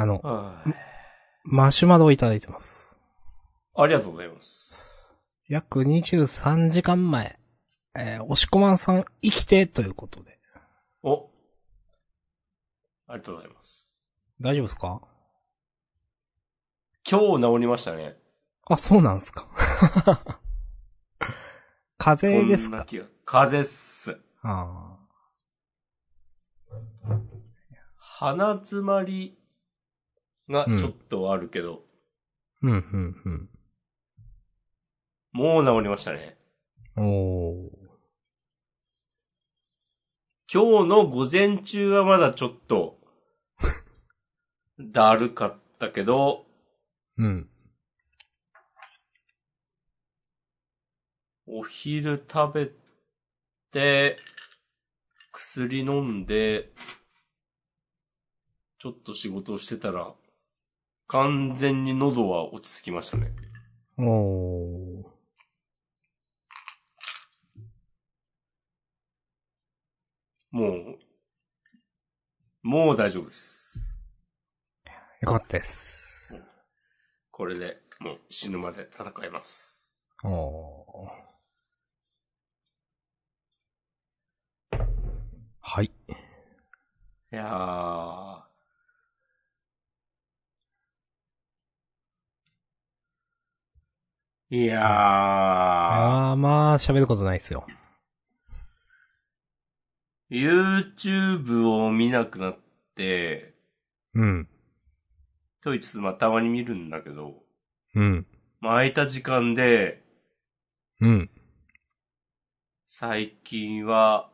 あの、はい。マシュマロをいただいてます。ありがとうございます。約23時間前、えー、押し込まんさん生きてということで。お。ありがとうございます。大丈夫ですか？今日治りましたね。あ、そうなんですか。風邪ですか？こんな気が風邪っす。あ鼻詰まりがちょっとあるけど、あ。うん、うん、うん。もう治りましたね。おー。今日の午前中はまだちょっと、だるかったけど、うん。お昼食べて、薬飲んで、ちょっと仕事をしてたら、完全に喉は落ち着きましたね。おー。もう、もう大丈夫です。よかったです。これでもう死ぬまで戦えます。おー。はい。いやー。いやー。あー、まあ、喋ることないですよ。YouTube を見なくなって、うん。といつつまあたまに見るんだけど、うん。まあ空いた時間で、うん。最近は、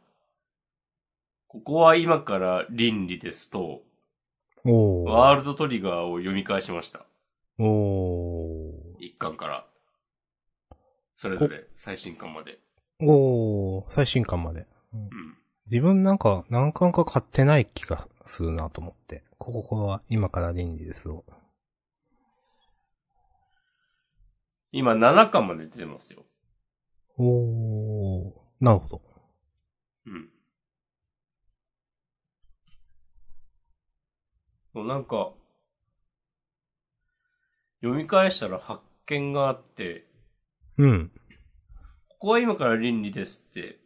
ここは今から倫理ですと、おー。ワールドトリガーを読み返しました。お一巻から。それぞれ最新巻まで。ー。おー、最新刊まで。うん。自分なんか何巻か買ってない気がするなと思って。こここは今から倫理ですを。今7巻まで出てますよ。おー。なるほど。うん。そうなんか、読み返したら発見があって、うん。ここは今から倫理ですって、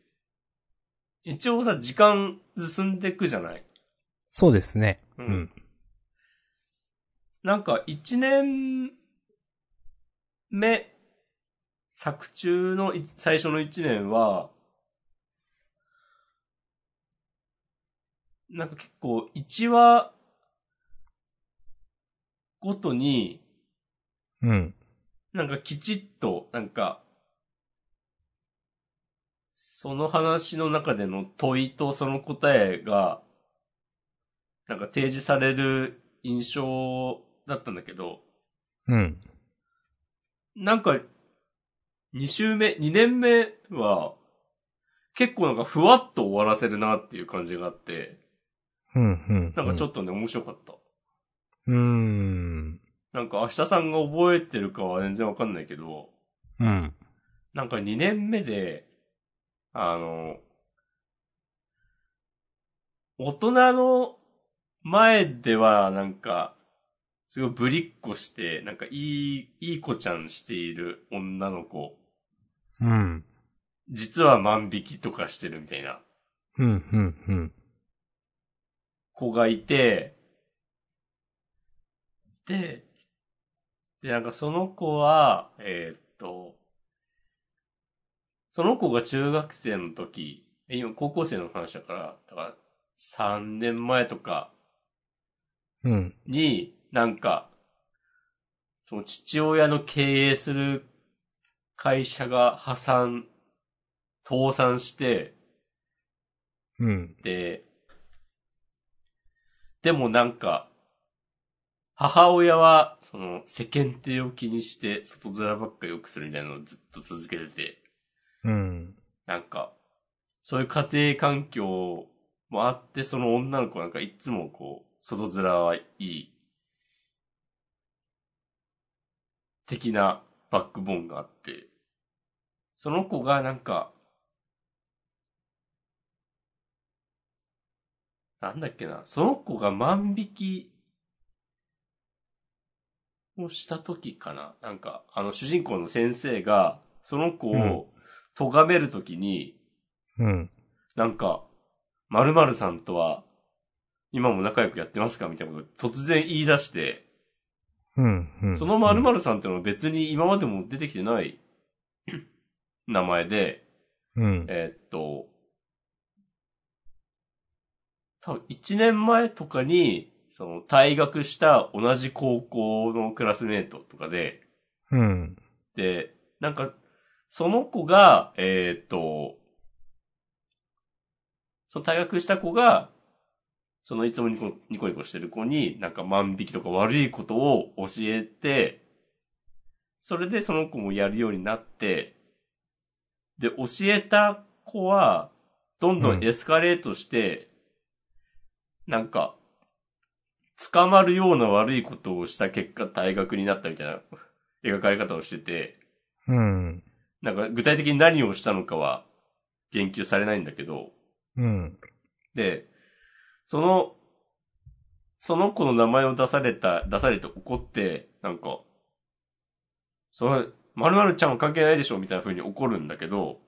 一応さ、時間進んでくじゃない？そうですね。ううんん。なんか一年目、作中のい最初の一年は、なんか結構一話ごとに、うん。なんかきちっと、なんか、その話の中での問いとその答えが、なんか提示される印象だったんだけど、うん。なんか、2週目、2年目は、結構なんかふわっと終わらせるなっていう感じがあって、うん。うん。なんかちょっっとね、面白かった。と。うーん。なんか明日さんが覚えてるかは全然わかんないけど、うん。なんか2年目で、あの、大人の前ではなんか、すごいぶりっこして、なんかいい、いい子ちゃんしている女の子、うん。実は万引きとかしてるみたいなうん。うん。うん。子がいて、で、で、なんかその子は、えーっと、その子が中学生の時、え今高校生の話だから、だから3年前とかうん。に、なんか、その父親の経営する会社が破産、倒産して、うん。で、でもなんか、母親は、その、世間体を気にして、外面ばっか良くするみたいなのをずっと続けてて、うん。なんか、そういう家庭環境もあって、その女の子なんかいつもこう、外面はいい、的なバックボーンがあって、その子がなんか、なんだっけな、その子が万引きをした時かな。なんか、あの主人公の先生が、その子うんを咎めるときに、うん。なんか、〇〇さんとは、今も仲良くやってますかみたいなことを突然言い出して、うん。うん。その〇〇さんってのは別に今までも出てきてない 名前で、うん。えーっと、多分1年前とかに、その退学した同じ高校のクラスメートとかで、うん。で、なんか、その子が、えーっと、その退学した子が、そのいつもニコニコニコしてる子に、なんか万引きとか悪いことを教えて、それでその子もやるようになって、で、教えた子は、どんどんエスカレートして、なんか、捕まるような悪いことをした結果退学になったみたいな描かれ方をしてて、うん。なんか具体的に何をしたのかは言及されないんだけど、うん。で、その、その子の名前を出された、出されて怒って、なんか、それ、〇〇ちゃんは関係ないでしょみたいな風に怒るんだけど、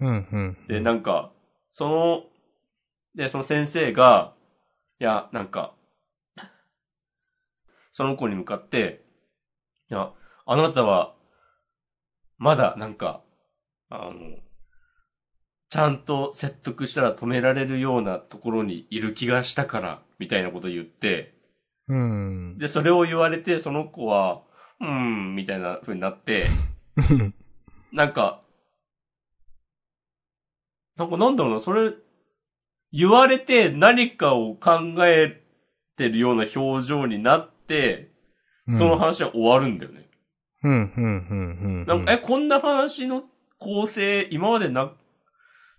うん。うん。で、なんか、その、で、その先生が、いや、なんか、その子に向かって、いや、あなたは、まだ、なんか、あの、ちゃんと説得したら止められるようなところにいる気がしたから、みたいなこと言って、うん。で、それを言われて、その子は、うーん、みたいな風になって、なんか、なんかなんだろうな、それ、言われて何かを考えてるような表情になって、その話は終わるんだよね。うん。うん。うん。うん。なんか、え、こんな話の構成、今までな、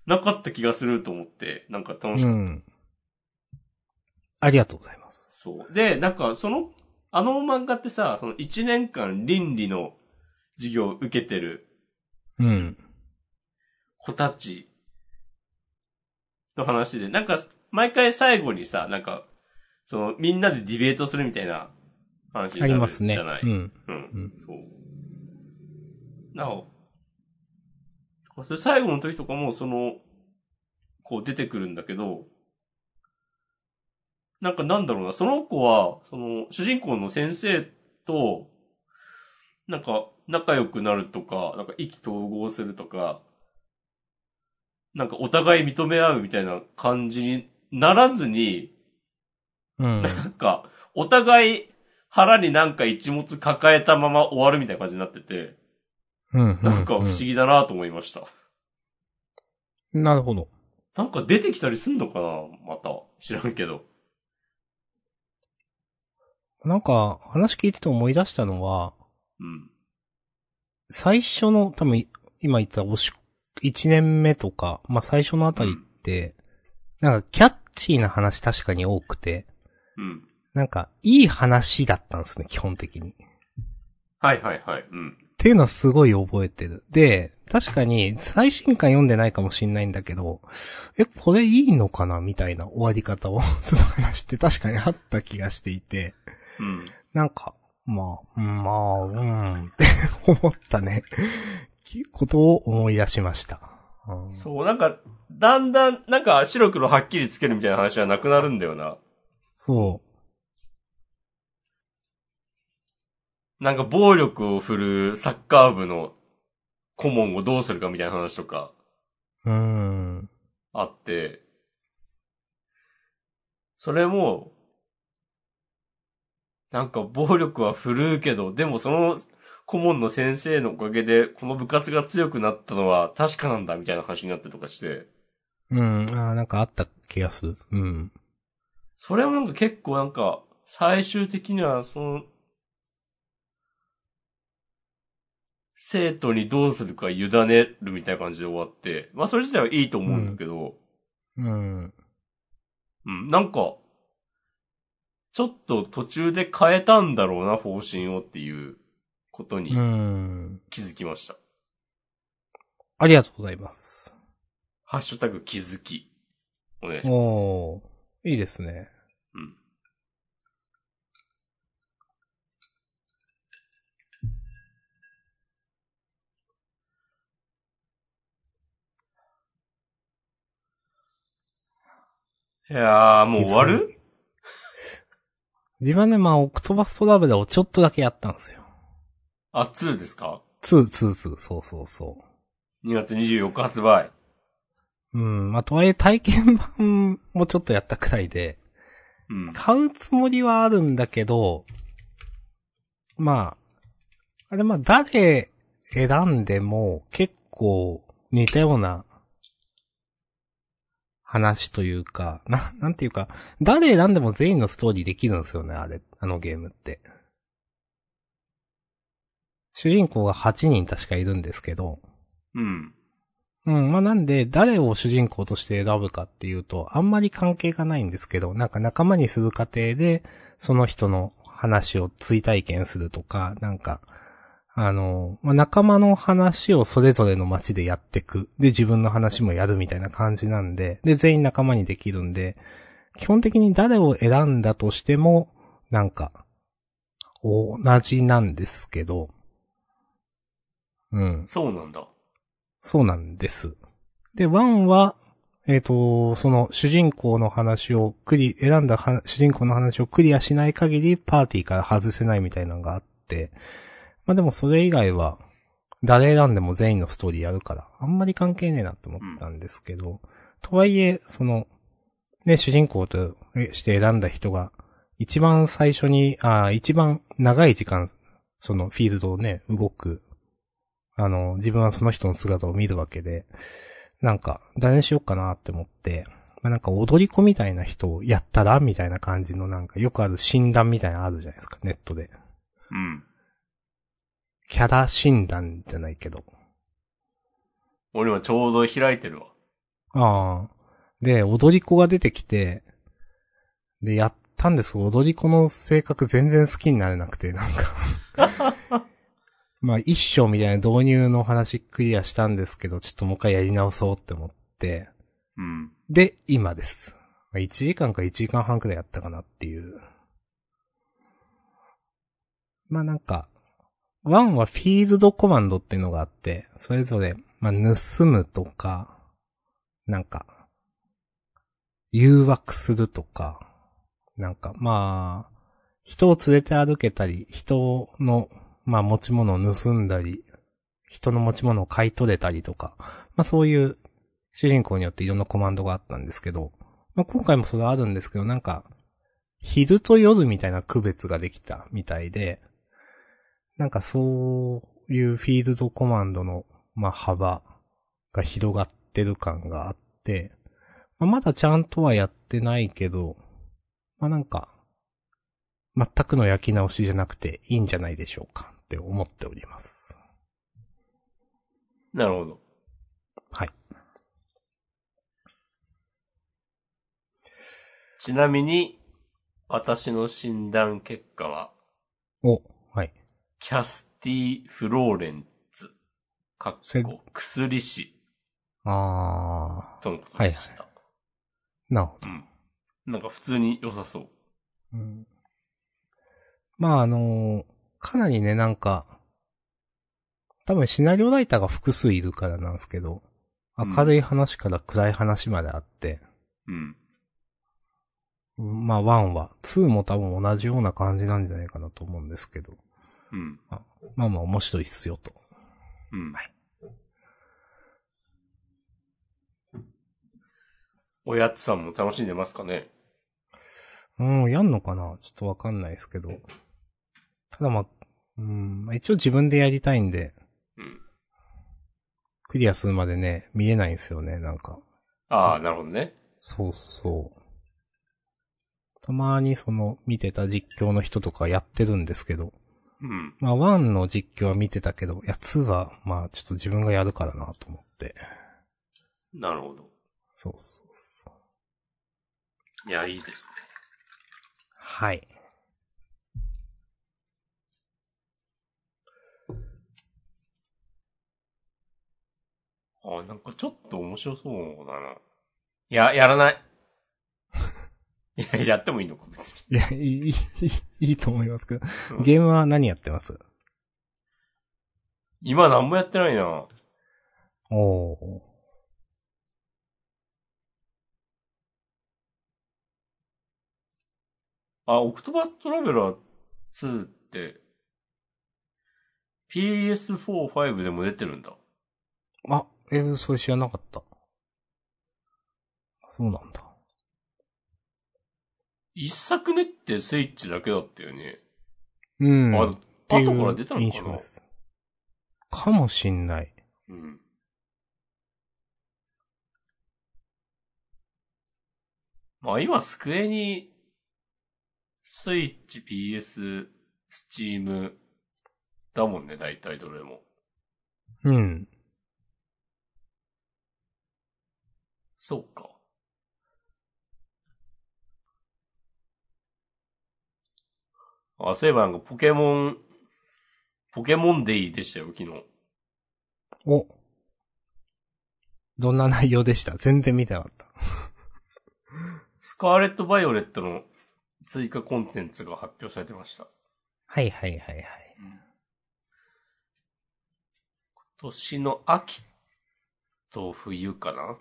なかった気がすると思って、なんか楽しかった。うん。ありがとうございます。そう。で、なんか、その、あの漫画ってさ、その1年間倫理の授業を受けてるうん。子たちの話で、なんか、毎回最後にさ、なんか、その、みんなでディベートするみたいな話になるありますね。じゃない。うん。うん。うんそう。なお、それ最後の時とかも、その、こう出てくるんだけど、なんかなんだろうな、その子は、その、主人公の先生と、なんか、仲良くなるとか、なんか意気投合するとか、なんかお互い認め合うみたいな感じにならずに、うん。なんか、お互い腹になんか一物抱えたまま終わるみたいな感じになってて、うん。なんか不思議だなと思いました。なるほど。なんか出てきたりすんのかなまた。知らんけど。なんか、話聞いてて思い出したのは、うん。最初の、多分、今言ったおし、一年目とか、まあ最初のあたりって、なんかキャッチーな話確かに多くて、うん。なんか、いい話だったんですね、基本的に。っはいはいはい。うん。ていうのはすごい覚えてる。で、確かに、最新刊読んでないかもしんないんだけど、え、これいいのかなみたいな終わり方を する話って確かにあった気がしていて、うん。なんか、まあ、うんまあ、うん、って思ったね、きことを思い出しました。うんそう、なんか、だんだん、なんか白黒はっきりつけるみたいな話はなくなるんだよな。そなんか暴力を振るサッカー部の顧問をどうするかみたいな話とかう。ん。あって、それも、なんか暴力は振るうけど、でもその顧問の先生のおかげでこの部活が強くなったのは確かなんだみたいな話になってとかして、うん。ああ、なんかあった気がする。うん。それもなんか結構なんか、最終的にはその、生徒にどうするか委ねるみたいな感じで終わって、まあそれ自体はいいと思うんだけど、うん。うん、なんか、ちょっと途中で変えたんだろうな、方針をっていうことにうん。気づきました。ありがとうございます。ハッシュタグ気づき。お願いします。おー。いいですね。いやー、もう終わる？自分はね、まあ、オクトバストラベラーをちょっとだけやったんですよ。あ、2ですか？2、2、2、そうそうそ ?2 月24日発売。う。うん、まあ、とはいえ体験版もちょっとやったくらいで、うん。買うつもりはあるんだけど、まあ、あれまあ誰選んでも結構似たような話というか、な、なんていうか、誰選んでも全員のストーリーできるんですよね、あれ、あのゲームって。主人公が8人確かいるんですけど、うん。うん、まあなんで、誰を主人公として選ぶかっていうと、あんまり関係がないんですけど、なんか仲間にする過程で、その人の話を追体験するとか、なんか、あの、まあ、仲間の話をそれぞれの街でやってく。で、自分の話もやるみたいな感じなんで、で、全員仲間にできるんで、基本的に誰を選んだとしても、なんか、同じなんですけど、うん。そうなんだ。そうなんです。で、ワンは、えっ、と、その主人公の話をクリ、選んだは主人公の話をクリアしない限りパーティーから外せないみたいなのがあって、まあでもそれ以外は、誰選んでも全員のストーリーやるから、あんまり関係ねえなと思ったんですけど、とはいえ、その、ね、主人公として選んだ人が、一番最初に、あ一番長い時間、そのフィールドをね、動くあの、自分はその人の姿を見るわけで、なんか、誰にしようかなって思って、まあ、なんか踊り子みたいな人をやったらみたいな感じのなんかよくある診断みたいなのあるじゃないですか、ネットで。うん。キャラ診断じゃないけど。俺今ちょうど開いてるわ。ああ。で、踊り子が出てきて、で、やったんですけど、踊り子の性格全然好きになれなくて、なんか。まあ、一章みたいな導入の話クリアしたんですけど、ちょっともう一回やり直そうって思って、うん。で、今です。まあ1時間か1時間半くらいやったかなっていう。まあなんか、1はフィールドコマンドっていうのがあって、それぞれ、まあ盗むとか、なんか、誘惑するとか、なんかまあ、人を連れて歩けたり、人の、まあ持ち物を盗んだり、人の持ち物を買い取れたりとか、まあそういう主人公によっていろんなコマンドがあったんですけど、まあ、今回もそれはあるんですけど、なんか、昼と夜みたいな区別ができたみたいで、なんかそういうフィールドコマンドの、まあ、幅が広がってる感があって、まあ、まだちゃんとはやってないけど、まあなんか、全くの焼き直しじゃなくていいんじゃないでしょうかって思っております。なるほど。はい。ちなみに、私の診断結果は、お、はい。キャスティ・フローレンツ、かっせこ、薬師あとのことでした。ー、なるほど。うん。なんか普通に良さそう。うんまああのかなりね、なんか、多分シナリオライターが複数いるからなんですけど、うん明るい話から暗い話まであって、うん。まあ1は、2も多分同じような感じなんじゃないかなと思うんですけど、うん。まあまあ面白いっすよと。うん。はいおやつさんも楽しんでますかね？うん、やんのかな？ちょっとわかんないですけど。ただまあ、うん、まあ一応自分でやりたいんで、うん。クリアするまでね、見えないんですよね、なんか。ああ、なるほどね。そうそう。たまにその見てた実況の人とかやってるんですけど、うん。まあ1の実況は見てたけど、いや2はまあちょっと自分がやるからなと思って。なるほど。そうそうそう。いや、いいですね。はい。あなんかちょっと面白そうだな。いや、やらない。いや、やってもいいのか、別に。いや、いい、いい、いいと思いますけど。うんゲームは何やってます？今何もやってないな。おー。あ、オクトバストラベラー2って、PS4、5でも出てるんだ。あ、えー、それ知らなかった。そうなんだ。一作目ってスイッチだけだったよね。うん。あ、っていう後から出たのかな？かもしんない。うん。まあ今、スクエに、スイッチ、PS、スチーム、だもんね、大体どれも。うん。そうか。あ、そういえばなんかポケモン、ポケモンデイでしたよ、昨日。お。どんな内容でした？全然見てなかった。スカーレット・バイオレットの追加コンテンツが発表されてました。はいはいはいはい。今年の秋と冬かな？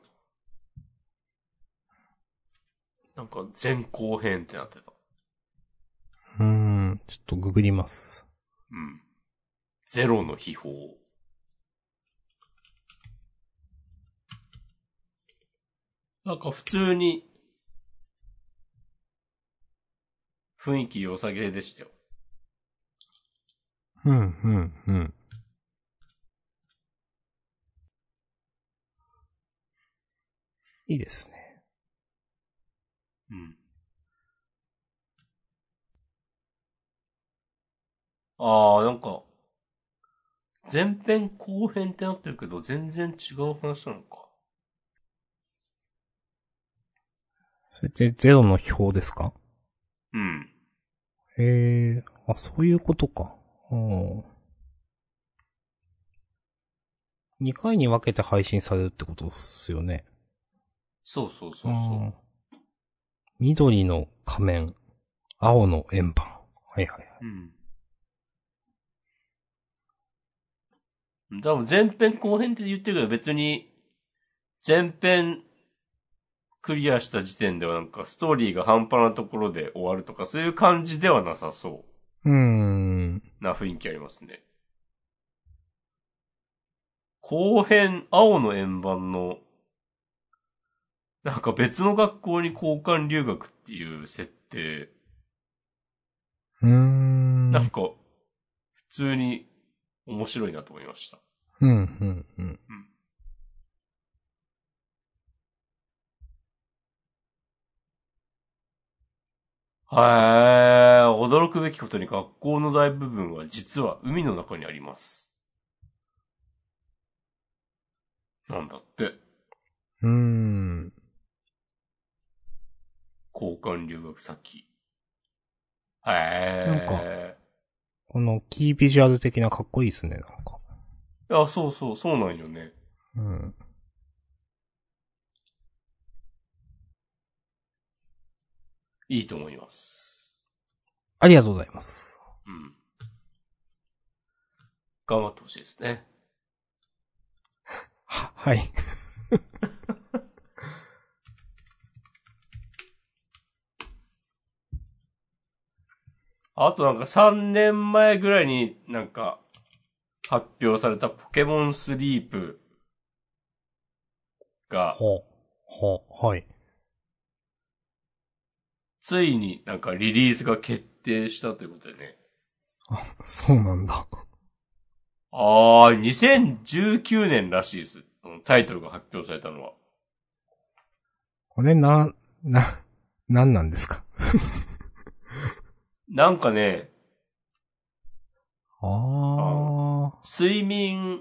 なんか前後編ってなってた。うーん、ちょっとググります。うん。ゼロの秘宝。なんか普通に、雰囲気良さげでしたよ。うん、うん、うん。いいですね。うん。ああ、なんか、前編後編ってなってるけど、全然違う話なのか。それってゼロの表ですか？うん。へえ、あ、そういうことか。うん。2回に分けて配信されるってことですよね。そうそうそうそう。ん緑の仮面、青の円盤。はいはいはい。うん。多分前編後編って言ってるけど別に、前編クリアした時点ではなんかストーリーが半端なところで終わるとかそういう感じではなさそうーん。な雰囲気ありますね。後編、青の円盤の、なんか別の学校に交換留学っていう設定、うーん。なんか、普通に面白いなと思いました。うん、うん、うん。へー、驚くべきことに学校の大部分は実は海の中にあります。なんだって、うーん。交換留学先。へこのキービジュアル的なかっこいいですね、なんか。ー。いや、そうそう、そうなんよね。うん。いいと思います。ありがとうございます。うん。頑張ってほしいですね。は、はい。あとなんか3年前ぐらいになんか発表されたポケモンスリープがほう。ほう。はい。ついになんかリリースが決定したということでね。あ、そうなんだ。あー、2019年らしいです。うんタイトルが発表されたのは。これな、な、なんなんですか？なんかね、ああ。は睡眠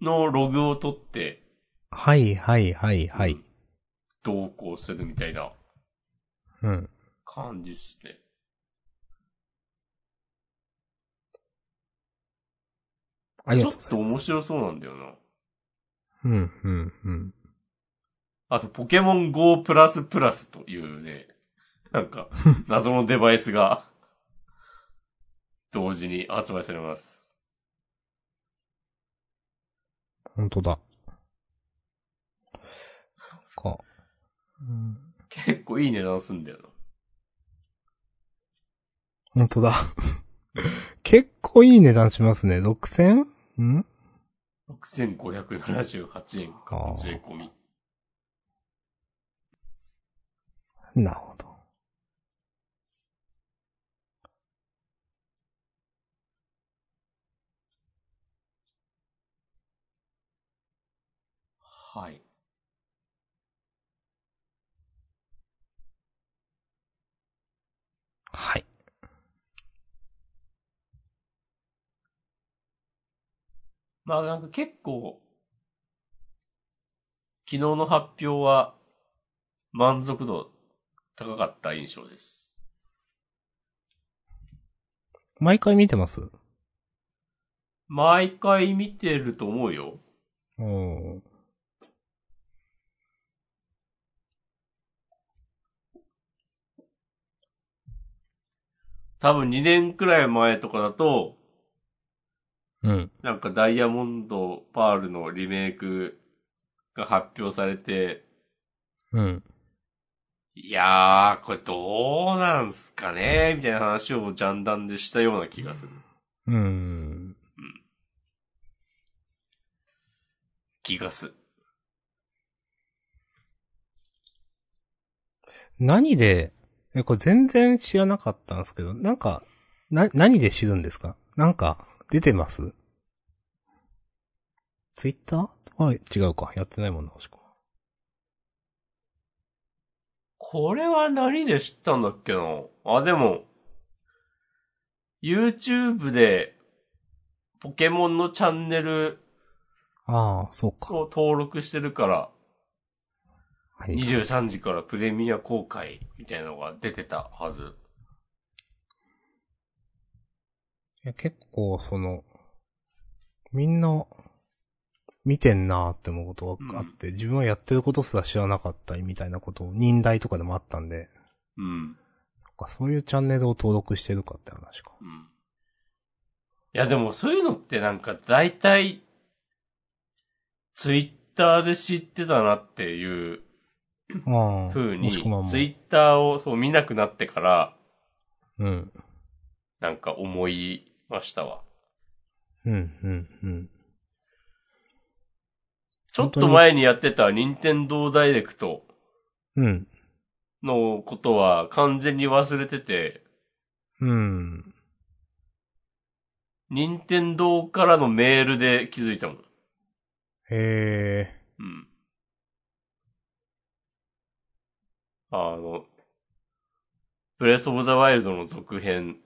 のログを取っていはいはいはい。うん同行するみたいなうん。感じっすね。ありちょっと。面白そうなんだよな。うん、うん、うん。あと、ポケモン GO プラスプラスというね、なんか、謎のデバイスが、同時に発売されます。本当だ。か、うん、結構いい値段すんだよな。本当だ。結構いい値段しますね。6000? ん？6578円か税込み。なるほど。はい。はい。まあなんか結構、昨日の発表は満足度高かった印象です。毎回見てます？毎回見てると思うよ。うん。多分2年くらい前とかだと、うん。なんかダイヤモンドパールのリメイクが発表されて、うん。いやー、これどうなんすかねみたいな話をジャンダンでしたような気がする。うん。気がす。何で、え、これ全然知らなかったんですけど、なんか、な、何で知るんですか？なんか、出てます？ツイッター？はい、違うか。やってないもんな、もしくは。これは何で知ったんだっけな？あ、でも、YouTube で、ポケモンのチャンネルああ、そうか。を登録してるから、はい。23時からプレミア公開みたいなのが出てたはず。いや結構、その、みんな、見てんなーって思うことがあって、自分はやってることすら知らなかったりみたいなことを、忍耐とかでもあったんで、うん。かそういうチャンネルを登録してるかって話か。うん。いやでもそういうのってなんか大体、ツイッターで知ってたなっていう。風に、ツイッターをそう見なくなってから、うん。なんか思いましたわ。うん、うん、うん。ちょっと前にやってた任天堂ダイレクトうん。のことは完全に忘れてて、うん。任天堂からのメールで気づいたもん。へえ。うん。あの、ブレスオブザワイルドの続編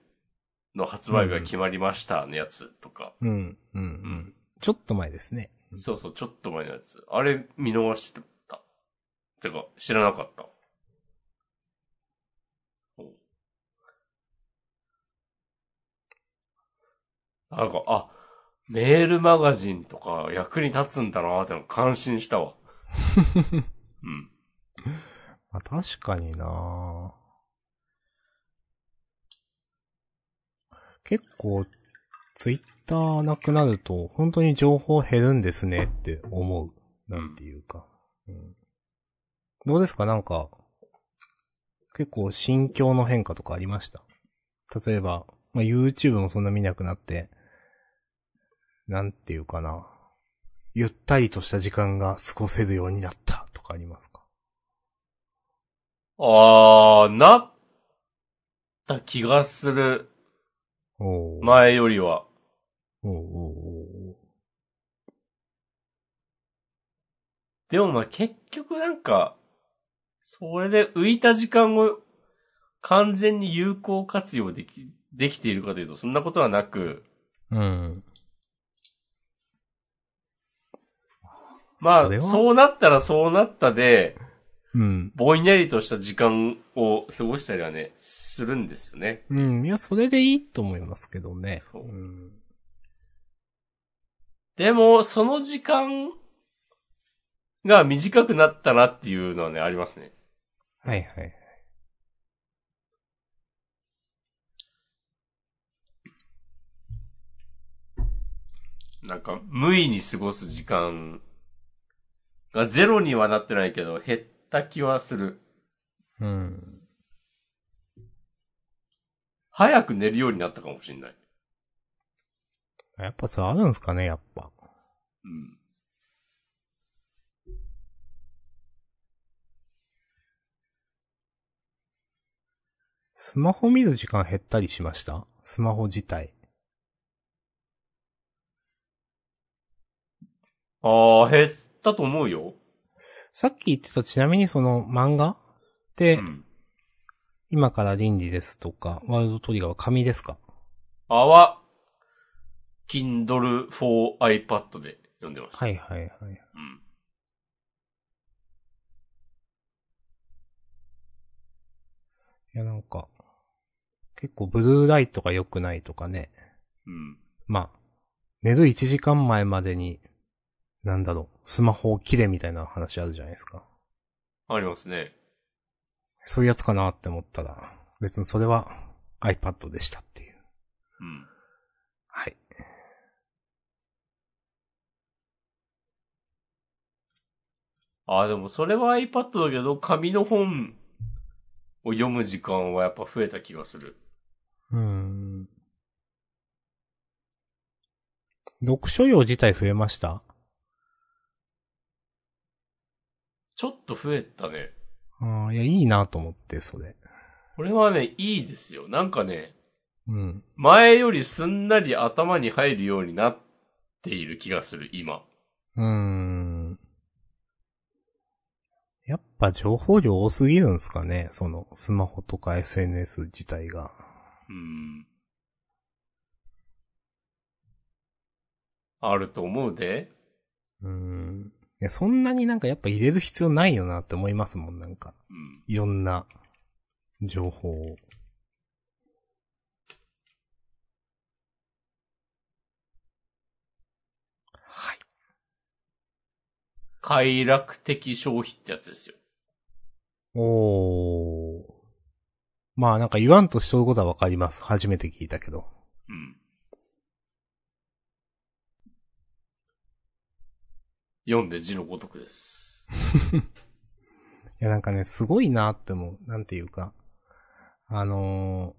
の発売日が決まりましたのやつとか。うん、うん、うん。ちょっと前ですね。そうそう、ちょっと前のやつ。あれ見逃してた。てか、知らなかった。なんか、あ、メールマガジンとか役に立つんだなーっての感心したわ。うん。あ、確かにな結構、ツイッターなくなると、本当に情報減るんですねって思う。なんていうか。うん、どうですか？なんか、結構心境の変化とかありました？例えば、まあ、YouTube もそんな見なくなって、なんていうかな。ゆったりとした時間が過ごせるようになったとかありますか？あー、なった気がする。おー。前よりは。でもまあ結局なんか、それで浮いた時間を完全に有効活用でき、できているかというとそんなことはなく、うん。まあそれはそうなったらそうなったで、うん。ぼんやりとした時間を過ごしたりはね、するんですよね。うん。いや、それでいいと思いますけどね。そううん。でも、その時間が短くなったなっていうのはね、ありますね。はいはい。なんか、無意に過ごす時間がゼロにはなってないけど、減った気はする。うん。早く寝るようになったかもしれない。やっぱそれあるんすかね、やっぱ。うん。スマホ見る時間減ったりしました？スマホ自体。ああ、減ったと思うよ。さっき言ってたちなみにその漫画って、うん。今から倫理ですとか、ワールドトリガーは紙ですか？あは、Kindle for iPad で読んでました。はいはいはい。うん。いやなんか、結構ブルーライトが良くないとかね。うん。まあ、寝る1時間前までに、なんだろう、スマホを切れみたいな話あるじゃないですか。ありますね。そういうやつかなって思ったら、別にそれは iPad でしたっていう。うん。はい。ああ、でもそれは iPad だけど、紙の本を読む時間はやっぱ増えた気がする。うーん。読書量自体増えました？ちょっと増えたね。ああ、いや、いいなと思って、それ。これはね、いいですよ。なんかね、うん。前よりすんなり頭に入るようになっている気がする、今。うーん。やっぱ情報量多すぎるんですかねその、スマホとか SNS 自体が。うん。あると思うで。うーん。いや、そんなになんかやっぱ入れる必要ないよなって思いますもん、なんか。うん。いろんな情報を。はい。快楽的消費ってやつですよ。おー。まあなんか言わんとしとることはわかります。初めて聞いたけど。うん。読んで字のごとくです。いやなんかね、すごいなって思う。なんていうか。あの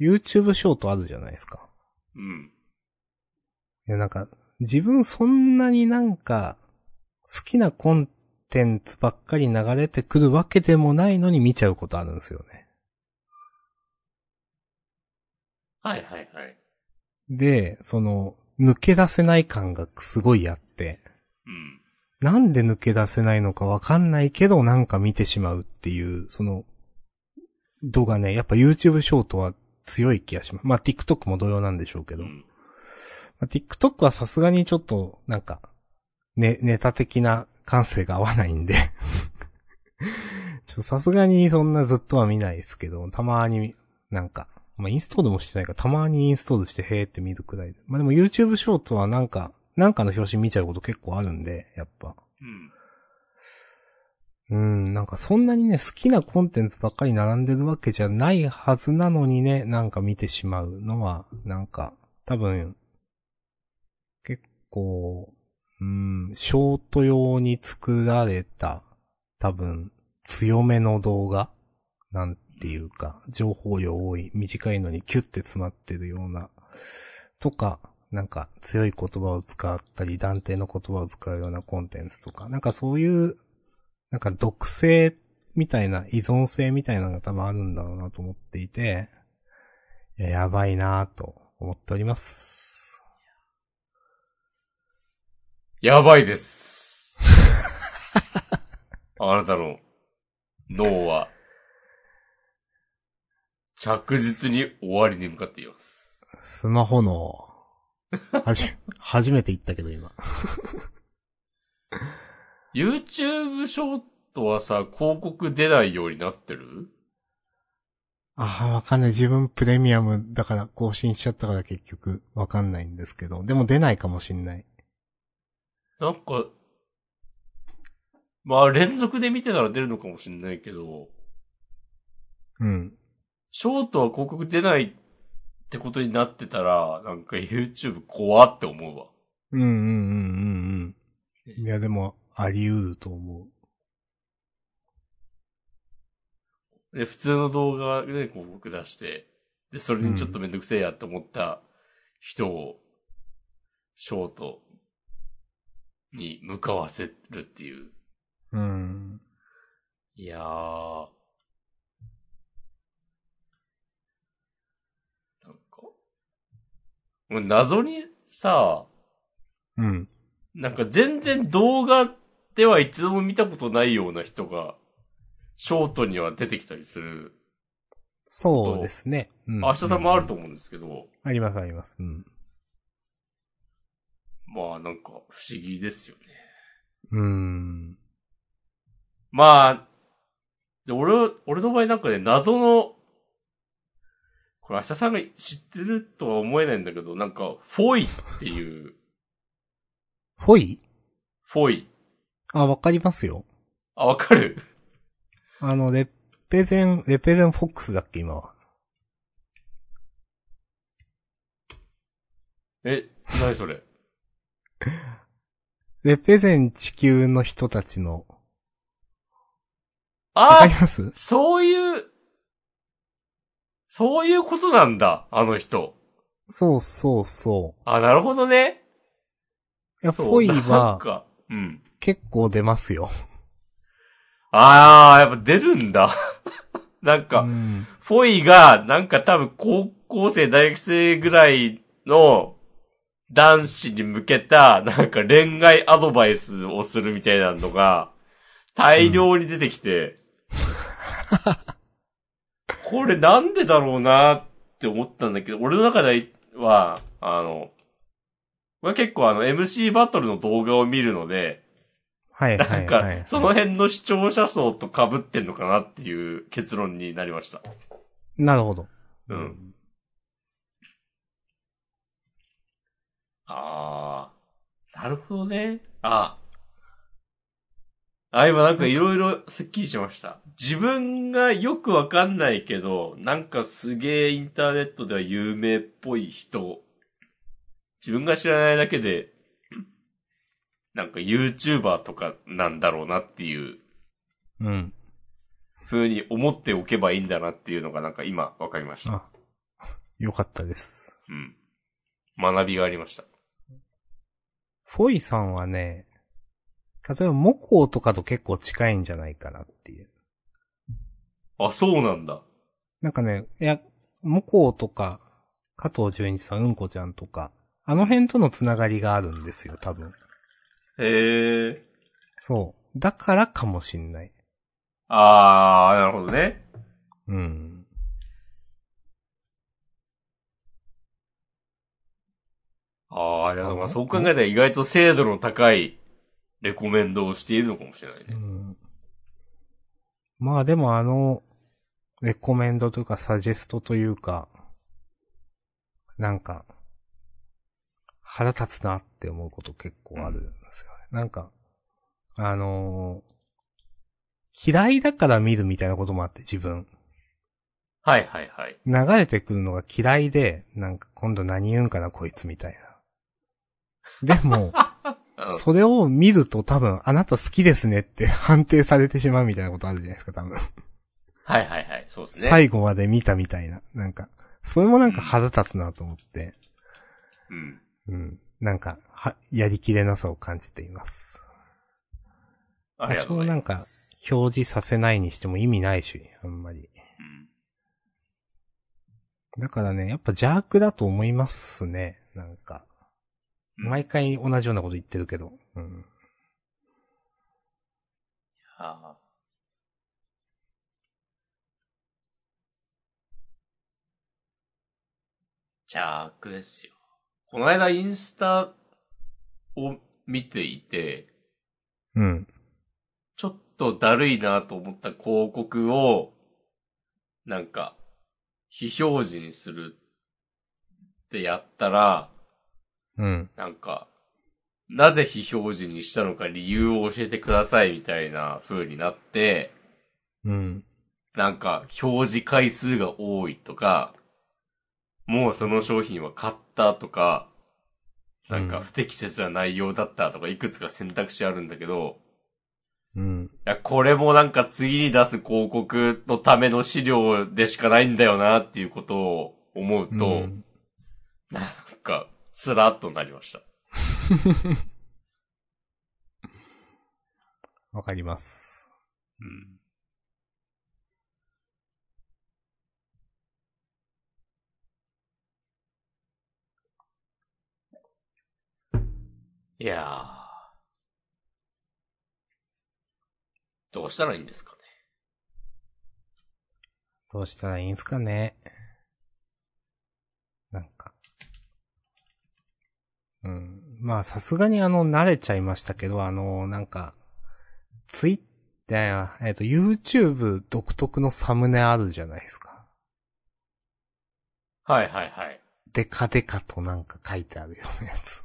ー、YouTube ショートあるじゃないですか。うん。いやなんか、自分そんなになんか、好きなコンテンツばっかり流れてくるわけでもないのに見ちゃうことあるんですよね。はいはいはい。で、その、抜け出せない感がすごいあって、うん。なんで抜け出せないのかわかんないけどなんか見てしまうっていう、その、度がね、やっぱ YouTube ショートは強い気がします。まあ TikTok も同様なんでしょうけど。うん。まあ、TikTok はさすがにちょっと、なんか、ね、ネタ的な感性が合わないんで ちょ、さすがにそんなずっとは見ないですけど、たまに、なんか、まあ、インストールもしてないから、たまにインストールして、へーって見るくらいで。まあ、でも YouTube ショートはなんか、なんかの表紙見ちゃうこと結構あるんで、やっぱ。うん。うん、なんかそんなにね、好きなコンテンツばっかり並んでるわけじゃないはずなのにね、なんか見てしまうのは、なんか、多分、結構、うん、ショート用に作られた、多分、強めの動画なんっていうか、情報量多い、短いのにキュッて詰まってるような、とか、なんか強い言葉を使ったり、断定の言葉を使うようなコンテンツとか、なんかそういうなんか毒性みたいな、依存性みたいなのが多分あるんだろうなと思っていて、や、やばいなぁと思っております。やばいです。あなたの脳は着実に終わりに向かっています。スマホの、はじ、初めて言ったけど今。YouTube ショートはさ、広告出ないようになってる？ああ、わかんない。自分プレミアムだから更新しちゃったから結局わかんないんですけど。でも出ないかもしんない。なんか、まあ連続で見てたら出るのかもしれないけど、うん。ショートは広告出ないってことになってたら、なんか YouTube 怖って思うわ。うんうんうんうんうん。いやでも、あり得ると思う。で、普通の動画で広告出して、で、それにちょっとめんどくせえやって思った人を、ショートに向かわせるっていう。うん。いやー。なんか、もう謎にさ、うん。なんか全然動画では一度も見たことないような人が、ショートには出てきたりする。そうですね。うん明日さんもあると思うんですけど、ありますあります。うん。まあなんか不思議ですよね。うん。まあ、で、俺、俺の場合なんかね、謎の、これ明日さんが知ってるとは思えないんだけど、なんか、フォイっていう、フォイ？フォイ。あ、わかりますよ。あ、わかる？あの、レペゼン、レペゼンフォックスだっけ、今は。え、何それ？レペゼン地球の人たちの、わかあります？そういう、そういうことなんだ、あの人。そうそうそう。あ、なるほどね。いや、フォイはか、うん。結構出ますよ。あー、やっぱ出るんだ。なんか、うん。フォイが、なんか多分高校生、大学生ぐらいの男子に向けた、なんか恋愛アドバイスをするみたいなのが、大量に出てきて、これなんでだろうなって思ったんだけど、俺の中では、あの、俺は結構あの MC バトルの動画を見るので、はいはないんはい。か、その辺の視聴者層と被ってんのかなっていう結論になりました。なるほど。うん。ああ、なるほどね。ああ、今なんかいろいろスッキリしました。自分がよくわかんないけど、なんかすげえインターネットでは有名っぽい人、自分が知らないだけで、なんか YouTuber とかなんだろうなっていううん。風に思っておけばいいんだなっていうのがなんか今わかりました。あ、よかったです。うん。学びがありました。フォイさんはね、例えばモコウとかと結構近いんじゃないかなっていう。あ、そうなんだ。なんかね、いや、モコウとか、加藤純一さん、うんこちゃんとか、あの辺とのつながりがあるんですよ、多分。へえ。そう。だからかもしんない。あー、なるほどね。うん。あー、いや、まああそう考えたら意外と精度の高いレコメンドをしているのかもしれないうね。ん。まあでもあの、レコメンドというかサジェストというか、なんか、腹立つなって思うこと結構あるんですよね。なんか、あのー嫌いだから見るみたいなこともあって自分。はいはいはい。流れてくるのが嫌いで、なんか今度何言うんかなこいつみたいな。でも、う んそれを見ると多分あなた好きですねって判定されてしまうみたいなことあるじゃないですか、多分。はいはいはい。そうですね。最後まで見たみたいな。なんか、それもなんか腹立つなと思って、うん。うん。なんか、は、やりきれなさを感じています。ありがとうございます。多少なんか表示させないにしても意味ないし、あんまり。うん。だからね、やっぱ邪悪だと思いますね。なんか。うん毎回同じようなこと言ってるけど。うん。あー邪悪ですよ。この間インスタを見ていて、うん。ちょっとだるいなと思った広告を、なんか、非表示にするってやったら、うん。なんか、なぜ非表示にしたのか理由を教えてくださいみたいな風になって、うん。なんか、表示回数が多いとか、もうその商品は買ったとか、なんかうん不適切な内容だったとかいくつか選択肢あるんだけど、うん。いや、これもなんか次に出す広告のための資料でしかないんだよなっていうことを思うと、うんなんか、つらっとなりました。わかります。うん。いやー。どうしたらいいんですかね。どうしたらいいんすかね。なんか。うん。まあ、さすがにあの、慣れちゃいましたけど、あの、なんか、ツイッター、えっ、と、YouTube 独特のサムネあるじゃないですか。はいはいはい。デカデカとなんか書いてあるようなやつ。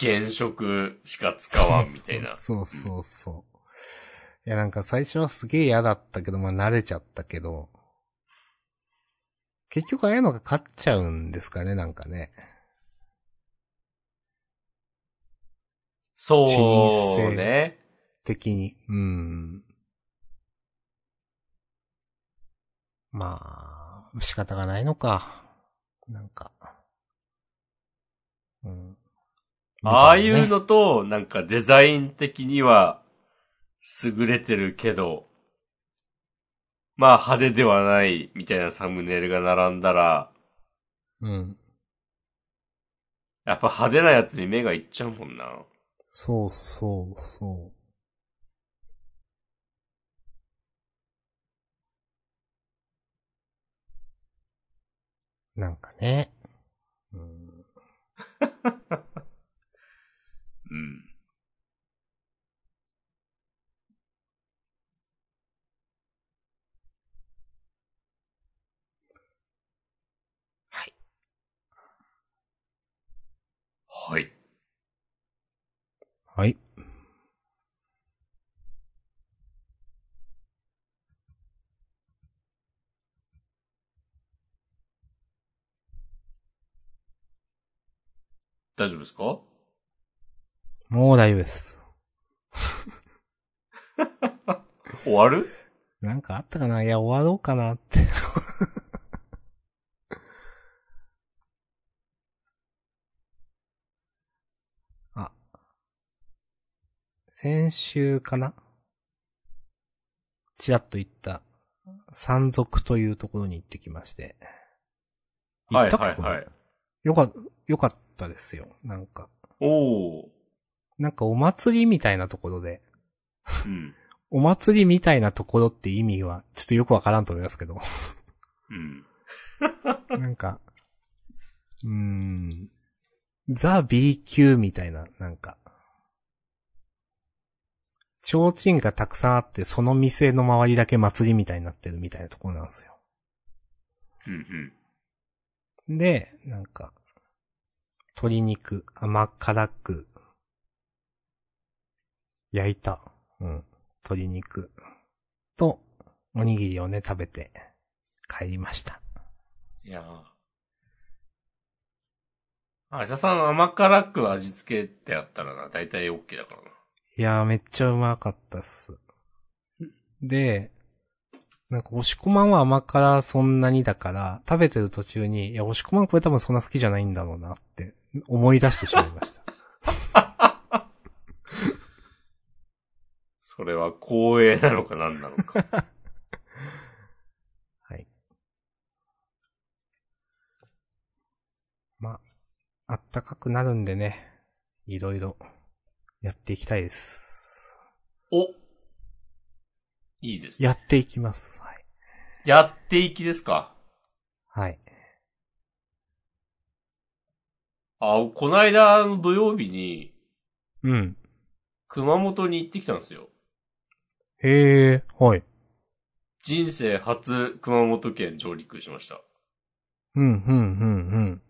現職しか使わんみたいな。そうそうそう。いや、なんか最初はすげえ嫌だったけど、まあ慣れちゃったけど、結局ああいうのが勝っちゃうんですかね、なんかね。そうね。的に。うん。まあ、仕方がないのか。なんか。うん。ああいうのと、なんかデザイン的には優れてるけど、まあ派手ではないみたいなサムネイルが並んだら、うん。やっぱ派手なやつに目がいっちゃうもんな。そうそうそなんかね。うん。うん。はい。はい。はい。大丈夫ですか？もう大丈夫です。終わる？なんかあったかな？いや、終わろうかなって。あ。先週かな？ちらっと言った、山賊というところに行ってきまして。行はいったかこれ？はいはい。よか、よかったですよ。なんか。おー。なんかお祭りみたいなところで、うん。お祭りみたいなところって意味は、ちょっとよくわからんと思いますけど。うん。なんか、うーん、ザ・ B 級みたいな、なんか、提灯がたくさんあって、その店の周りだけ祭りみたいになってるみたいなところなんですよ。うんうん。で、なんか、鶏肉、甘辛く、焼いた、うん、鶏肉と、おにぎりをね、食べて、帰りました。いやー。あじゃさん甘辛く味付けてやったらな、だいたい OK だからな。いやー、めっちゃうまかったっす。で、なんか、押し込まんは甘辛そんなにだから、食べてる途中に、いや、押し込まんこれ多分そんな好きじゃないんだろうなって、思い出してしまいました。それは光栄なのか何なのか。はい。まあ、あったかくなるんでね、いろいろ、やっていきたいです。おいいですね。やっていきます。はい。やっていきですか？はい。あ、こないだの土曜日に、うん。熊本に行ってきたんですよ。へえ、はい。人生初熊本県上陸しました。うん、うん、うん、うん。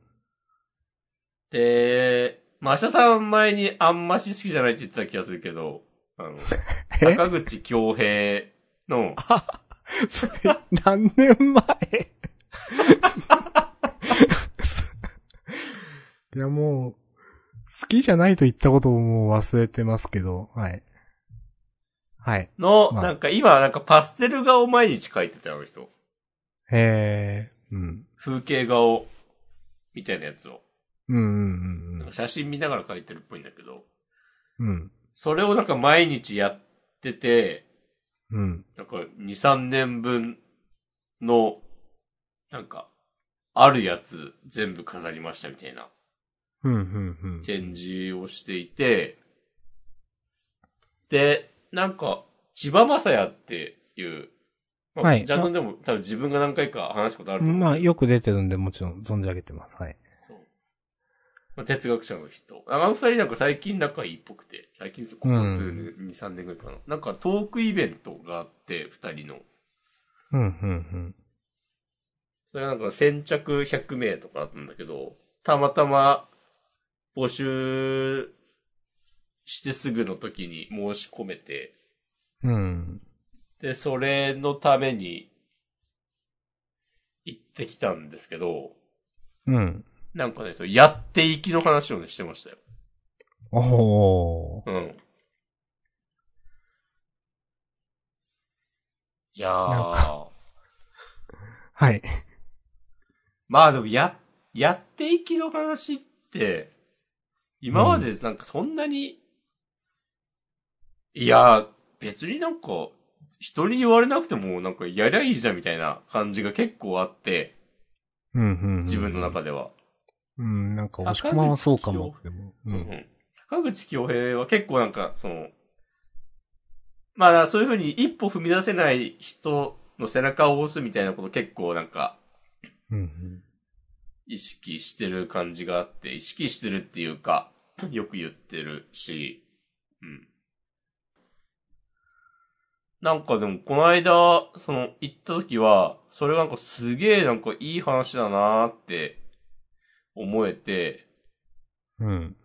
で、まあ、アシャさん前にあんまし好きじゃないって言ってた気がするけど、あの、え？坂口京平の、それ、何年前？いや、もう、好きじゃないと言ったことをもう忘れてますけど、はい。はい。の、まあなんか今なんかパステル画を毎日描いてたよ、あの人。へえ。うん。風景画を、みたいなやつを。うんうんうんなんか写真見ながら描いてるっぽいんだけど、うん。うん。それをなんか毎日やってて、うん。なんか2、3年分の、なんか、あるやつ全部飾りましたみたいなうんうんうん。展示をしていて、で、なんか、千葉雅也っていう、まあ、はいジャンルでも多分自分が何回か話したことあると思う。まあ、よく出てるんで、もちろん存じ上げてます。はい。まあ、哲学者の人。あの二人なんか最近仲いいっぽくて、最近ここ数年、2、3年ぐらいかな。なんかトークイベントがあって、二人の。うんうんそれがなんか先着100名とかあったんだけど、たまたま募集してすぐの時に申し込めて、うん。うん。で、それのために行ってきたんですけど、うん。なんかね、やっていきの話をね、してましたよ。おー。うん。いやー。はい。まあでもや、やっていきの話って、今までなんかそんなに、いや、別になんか、人に言われなくてもなんかやりゃいいじゃんみたいな感じが結構あって、うんうんうん。自分の中では。うん、なんか、押し込まんはそうかも。う。うんん。坂口京平は結構なんか、その、まあそういうふうに一歩踏み出せない人の背中を押すみたいなこと結構なんか、うん意識してる感じがあって、意識してるっていうか、よく言ってるし、うん。なんかでも、この間、その、行った時は、それなんかすげえなんかいい話だなーって思えて、うん。うん。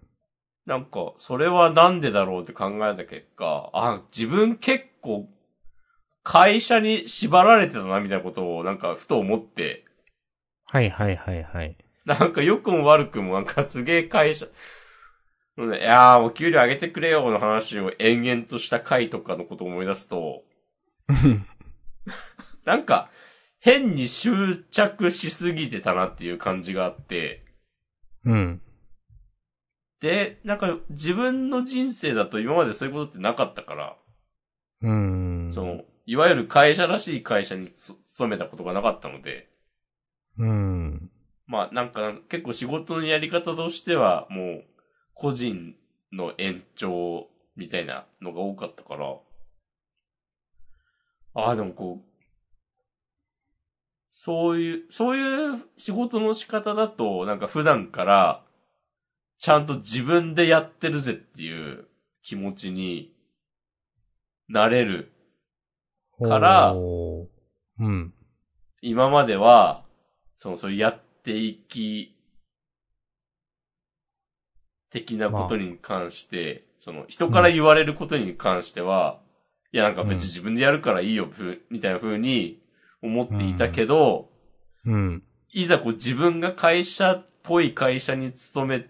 なんか、それはなんでだろうって考えた結果、あ、自分結構、会社に縛られてたなみたいなことをなんかふと思って、はいはいはいはい。なんか良くも悪くもなんかすげえ会社、うんいやー、お給料上げてくれよの話を延々とした回とかのことを思い出すと、なんか、変に執着しすぎてたなっていう感じがあって、うん。で、なんか自分の人生だと今までそういうことってなかったから、うん。その、いわゆる会社らしい会社につ勤めたことがなかったので、うん。まあなんか結構仕事のやり方としてはもう個人の延長みたいなのが多かったから、ああでもこう、そういう、そういう仕事の仕方だとなんか普段からちゃんと自分でやってるぜっていう気持ちになれる。からうん。今までは、その、それやっていき、的なことに関して、その、人から言われることに関しては、いや、なんか別に自分でやるからいいよ、ふみたいな風に思っていたけど、うん。いざこう自分が会社っぽい会社に勤め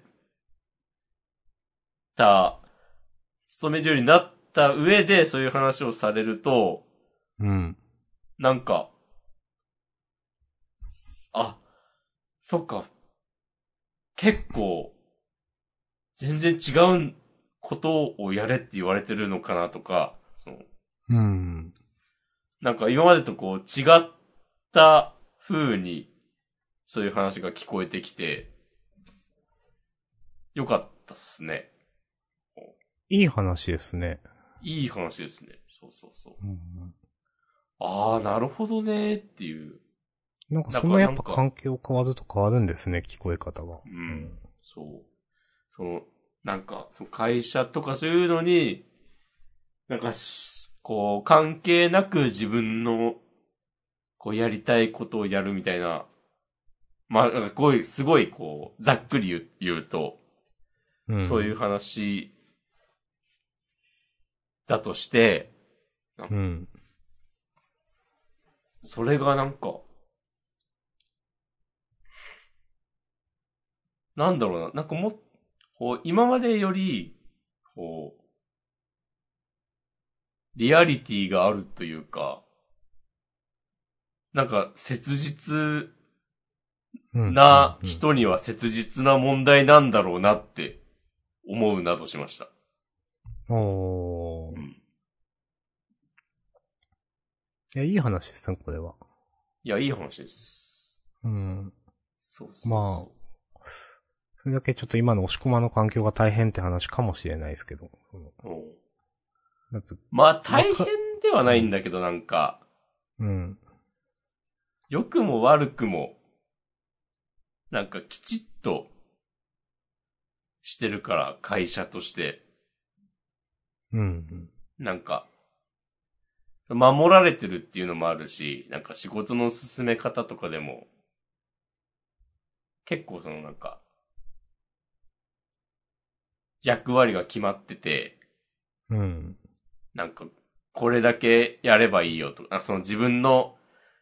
た、勤めるようになった上でそういう話をされると、うん。なんか、あ、そっか。結構、全然違うことをやれって言われてるのかなとか、その、うん。なんか今までとこう違った風に、そういう話が聞こえてきて、よかったっすね。いい話ですね。いい話ですね。そうそうそう。うん。ああ、なるほどねっていう。なんかそのやっぱ環境変わると変わるんですね、聞こえ方が。うん。そう。その、なんか、その会社とかそういうのに、なんかし、こう、関係なく自分の、こう、やりたいことをやるみたいな、まあ、なんかこういう、すごい、こう、ざっくり言う言うと、うん。そういう話、だとして、うん。それがなんか、なんだろうな、なんかもっ、こう、今までより、こう、リアリティがあるというか、なんか切実うんなうん人には切実な問題なんだろうなって思うなどしました。おー。いうん。や、いい話ですね、これは。いや、いい話です。うん。そうそう。まあ、それだけちょっと今の押し込まの環境が大変って話かもしれないですけど。うんまあ大変ではないんだけどなんか、うん。良くも悪くも、なんかきちっとしてるから、会社として。うん。なんか、守られてるっていうのもあるし、なんか仕事の進め方とかでも、結構そのなんか、役割が決まってて、うん。なんか、これだけやればいいよとか、あその自分の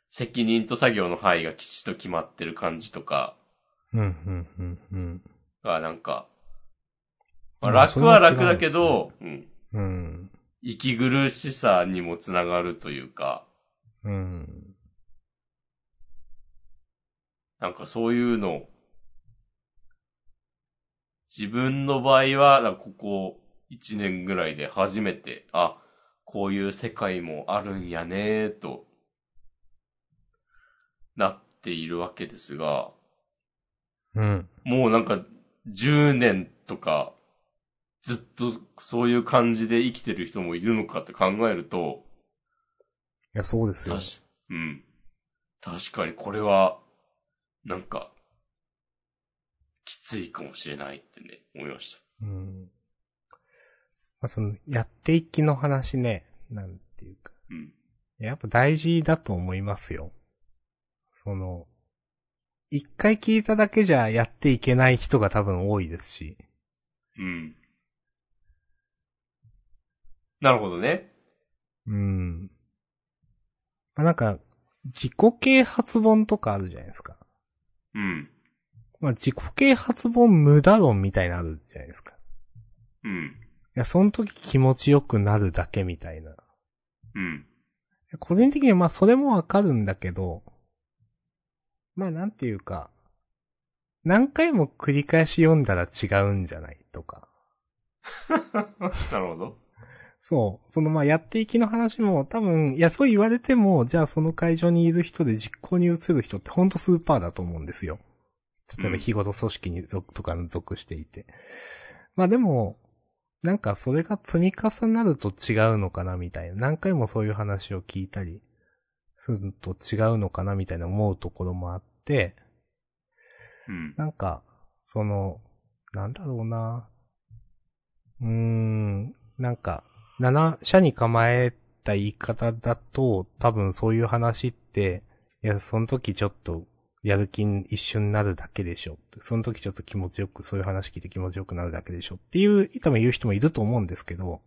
責任と作業の範囲がきちっと決まってる感じとかうん、うん、うん、うん。がなんか、まあ、まあ楽は楽だけど、うん。うん。息苦しさにもつながるというか、うん。なんかそういうの、自分の場合は、ここ1年ぐらいで初めて、あ、こういう世界もあるんやねと、なっているわけですが、うん。もうなんか10年とか、ずっとそういう感じで生きてる人もいるのかって考えると、いや、そうですよ。確うん。確かにこれは、なんか、きついかもしれないってね、思いました。うん。まあ、その、やっていきの話ね、なんていうか。うん。やっぱ大事だと思いますよ。その、一回聞いただけじゃやっていけない人が多分多いですし。うん。なるほどね。うん。まあ、なんか、自己啓発本とかあるじゃないですか。うん。まあ、自己啓発本無駄論みたいなのあるじゃないですか。いうん。や、その時気持ちよくなるだけみたいな。うん。個人的にはまあそれもわかるんだけど、まあなんていうか、何回も繰り返し読んだら違うんじゃないとか。なるほど。そう。そのまあやっていきの話も多分、いやそう言われても、じゃあその会場にいる人で実行に移る人ってほんとスーパーだと思うんですよ。例えば日頃組織に属とかに属していて。まあでも、なんかそれが積み重なると違うのかなみたいな。何回もそういう話を聞いたりすると違うのかなみたいな思うところもあって、うん。なんか、その、なんだろうな。うーん、なんか、七社に構えた言い方だと、多分そういう話って、いや、その時ちょっと、やる気一瞬になるだけでしょ。その時ちょっと気持ちよく、そういう話聞いて気持ちよくなるだけでしょ。っていう、多分言う人もいると思うんですけど、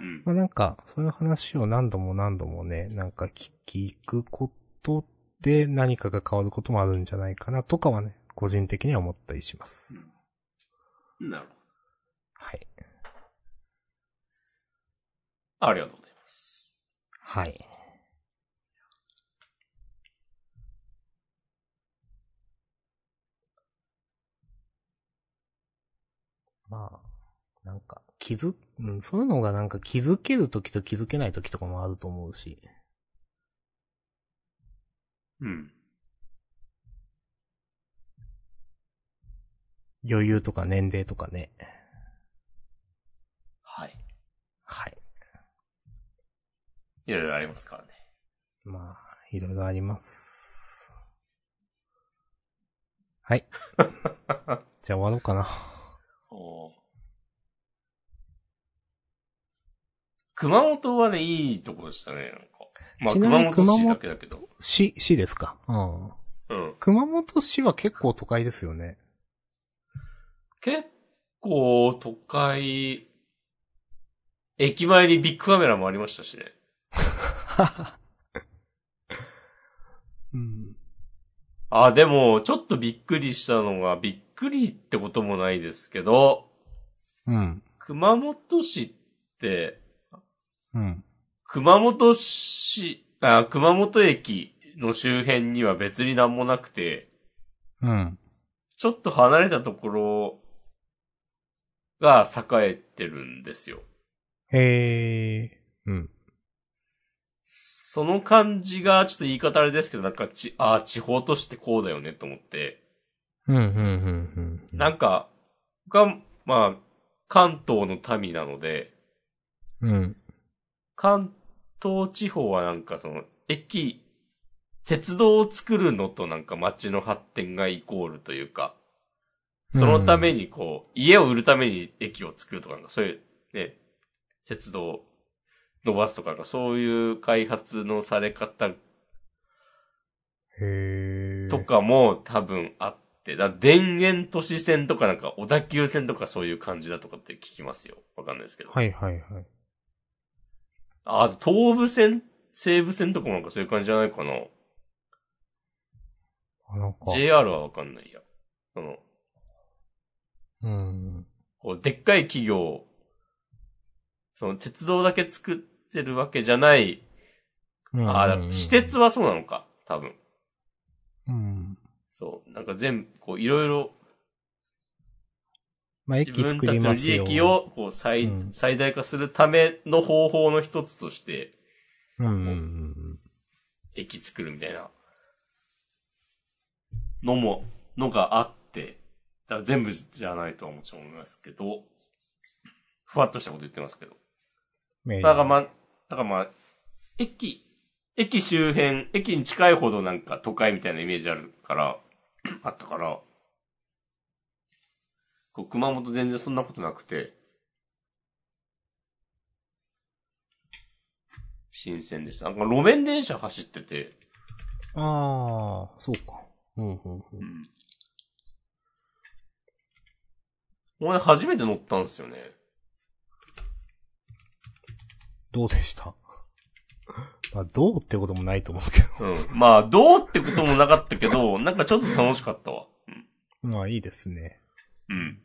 うん。まあなんか、そういう話を何度も何度もね、なんか聞聞くことで何かが変わることもあるんじゃないかなとかはね、個人的には思ったりします。なるほど。はい。ありがとうございます。はい。まあ、なんか、気づ、うん、そういうのがなんか気づけるときと気づけないときとかもあると思うし。うん。余裕とか年齢とかね。はい。はい。いろいろありますからね。まあ、いろいろあります。はい。じゃあ終わろうかな。熊本はね、いいとこでしたね、なんか。まあ、ちなみに熊本市だけだけど。市、市ですか？うん。うん。熊本市は結構都会ですよね。結構、都会、駅前にビッグカメラもありましたしね。うん。あ、でも、ちょっとびっくりしたのが、びっくりってこともないですけど、うん。熊本市って、うん。熊本市、あ、熊本駅の周辺には別になんもなくて、うん。ちょっと離れたところが栄えてるんですよ。へえ。うん。その感じが、ちょっと言い方あれですけど、なんかち、あ地方都市ってこうだよねと思って、うん、うん、うん、うん。なんか、が、まあ、関東の民なので、うん。関東地方はなんかその、駅、鉄道を作るのとなんか街の発展がイコールというか、そのためにこう、家を売るために駅を作るとかなんか、そういう、ね、鉄道を伸ばすとかそういう開発のされ方。と。かも多分あって、だ田園都市線とかなんか、小田急線とかそういう感じだとかって聞きますよ。わかんないですけど。はい、はい、はい。あ、東武線、西武線とかもなんかそういう感じじゃないかな。あ、なんか。JR はわかんないや。その、うん。こう、でっかい企業、その鉄道だけ作ってるわけじゃない、うんあ、だから私鉄はそうなのか、多分。うん。そう。なんか全部、こう、いろいろ、まあ、自分駅作たちの利りますよ。益を、こう、最、うん最大化するための方法の一つとして、うん、うん、うん。駅作るみたいな、のも、のがあって、だから全部じゃないとはもちろん思いますけど、ふわっとしたこと言ってますけど。ねだからまあ、だからまあ、駅、駅周辺、駅に近いほどなんか都会みたいなイメージあるから、あったから、こう熊本全然そんなことなくて、新鮮でした。なんか路面電車走ってて、ああ、そうか。うん、うん、う。うんん。俺初めて乗ったんですよね。どうでした？まあ、どうってこともないと思うけうん。まあ、どうってこともなかったけど、なんかちょっと楽しかったわ。うん。ど。まあ、いいですね。うん。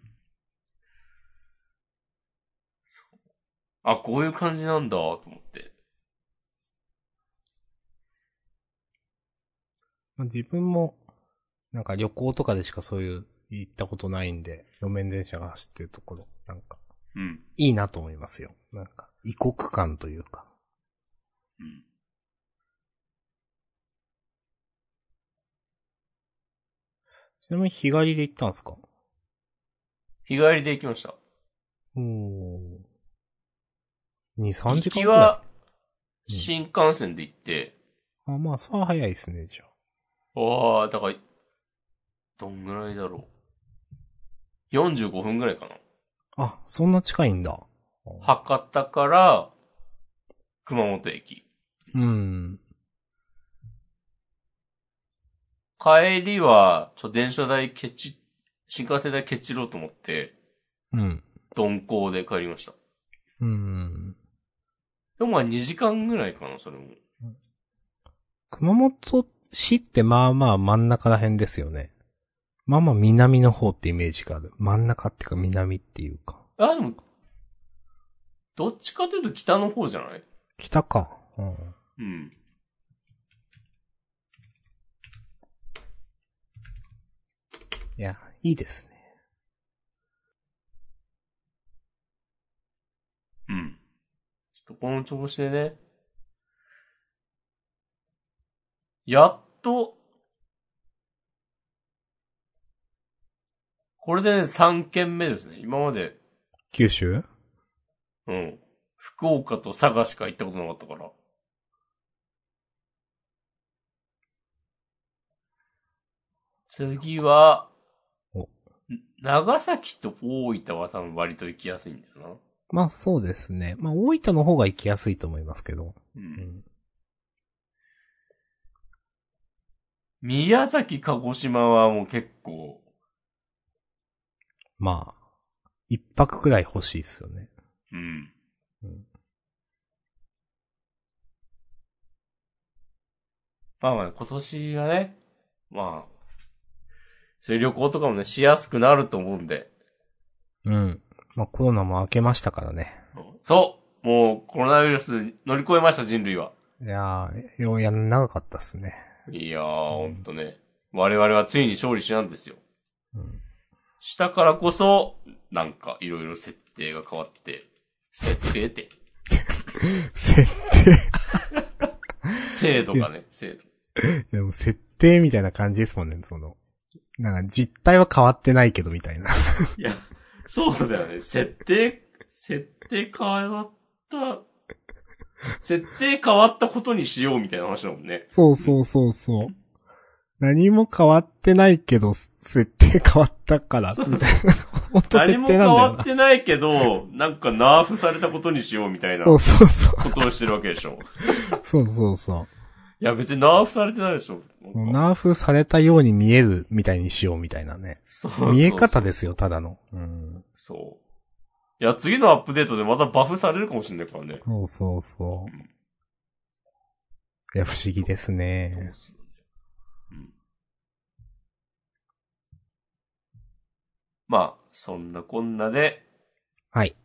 あ、こういう感じなんだ、と思って。まあ、自分も、なんか旅行とかでしかそういう行ったことないんで、路面電車が走ってるところ、なんか、うん。いいなと思いますよ。なんか、異国感というか。うん。ちなみに日帰りで行ったんですか？日帰りで行きました。おー。2、3行時間くらい？きは、うん新幹線で行って、あ、まあ、さあ早いですね、じゃあ。ああ、だから、どんぐらいだろう。45分ぐらいかな。あ、そんな近いんだ。博多から、熊本駅。うん。帰りは、ちょ、電車代ケチ、新幹線代ケチろうと思って、うん。鈍行で帰りました。うん。でもまあ2時間ぐらいかな、それも。熊本市ってまあまあ真ん中ら辺ですよね。まあまあ南の方ってイメージがある。真ん中っていうか南っていうか。あ、でも、どっちかというと北の方じゃない？北か。うん。うん。いや、いいですね。うん。ちょっとこの調子でね。やっと、これでね、3件目ですね。今まで、九州？うん。福岡と佐賀しか行ったことなかったから。次はお、長崎と大分は多分割と行きやすいんだよな。まあそうですね。まあ大分の方が行きやすいと思いますけど。う。うんん。宮崎、鹿児島はもう結構、まあ、一泊くらい欲しいですよね。うん。うんまあまあ、今年はね、まあ、そういう旅行とかもね、しやすくなると思うんで。うん。まあコロナも明けましたからね。そもうコロナウイルス乗り越えました、人類は。いやー、ようやん長かったっすね。いやー、ほんとね。我々はついに勝利したんですよ。うん。したからこそ、なんかいろいろ設定が変わって、設定って、設定、制度がね、制度。でも設定みたいな感じですもんね、その。なんか実態は変わってないけどみたいな。いや、そうだよね。設定、設定変わった、設定変わったことにしようみたいな話だもんね。そうそうそうそう。何も変わってないけど、設定変わったから、みたいな。本当設何も変。わってないけど、なんかナーフされたことにしようみたいなこそうそうそう。とをしてるわけでしょ。そうそうそいや、別にナーフされてないでしょ。ナーフされたように見えるみたいにしようみたいなね。そうそうそう見え方ですよ、ただの。うん。そう。いや、次のアップデートでまたバフされるかもしれないからね。そうそうそう。いや、不思議ですね。うん。まあ、そんなこんなではい。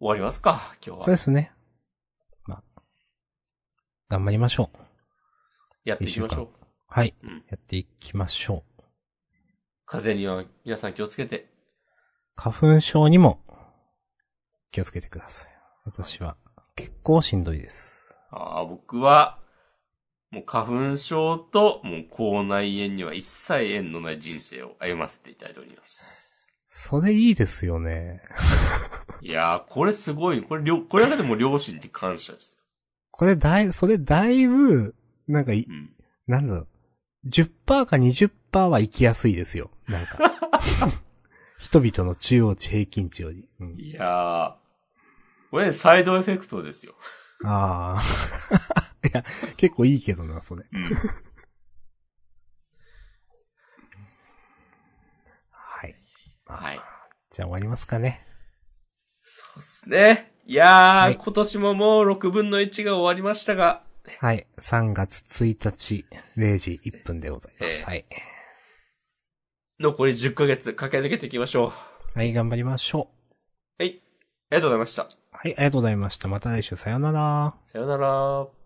終わりますか、今日は。そうですね。まあ。頑張りましょう。やっていきましょう。はい。うん。やっていきましょう。風邪には皆さん気をつけて。花粉症にも気をつけてください。私は結構しんどいです。ああ、僕は、もう花粉症と、もう口内炎には一切縁のない人生を歩ませていただいております。それいいですよね。いやー、これすごい。これ、りょこれだけでも両親に感謝です。これだい、それだいぶ、なんかい、うん。なんだろう。10%か20%は生きやすいですよ。なんか。人々の中央値平均値より。うん、いやー、これねサイドエフェクトですよ。ああ。いや、結構いいけどな、それ。うん。はい。はい。じゃあ終わりますかね。そうっすね。いやー、はい今年ももう6分の1が終わりましたが、はい。3月1日0時1分でございます。ええはい。残り10ヶ月駆け抜けていきましょはい、頑張りましょう。はい。ありがとうございました。う。はい、ありがとうございました。また来週さようなら。さよなら。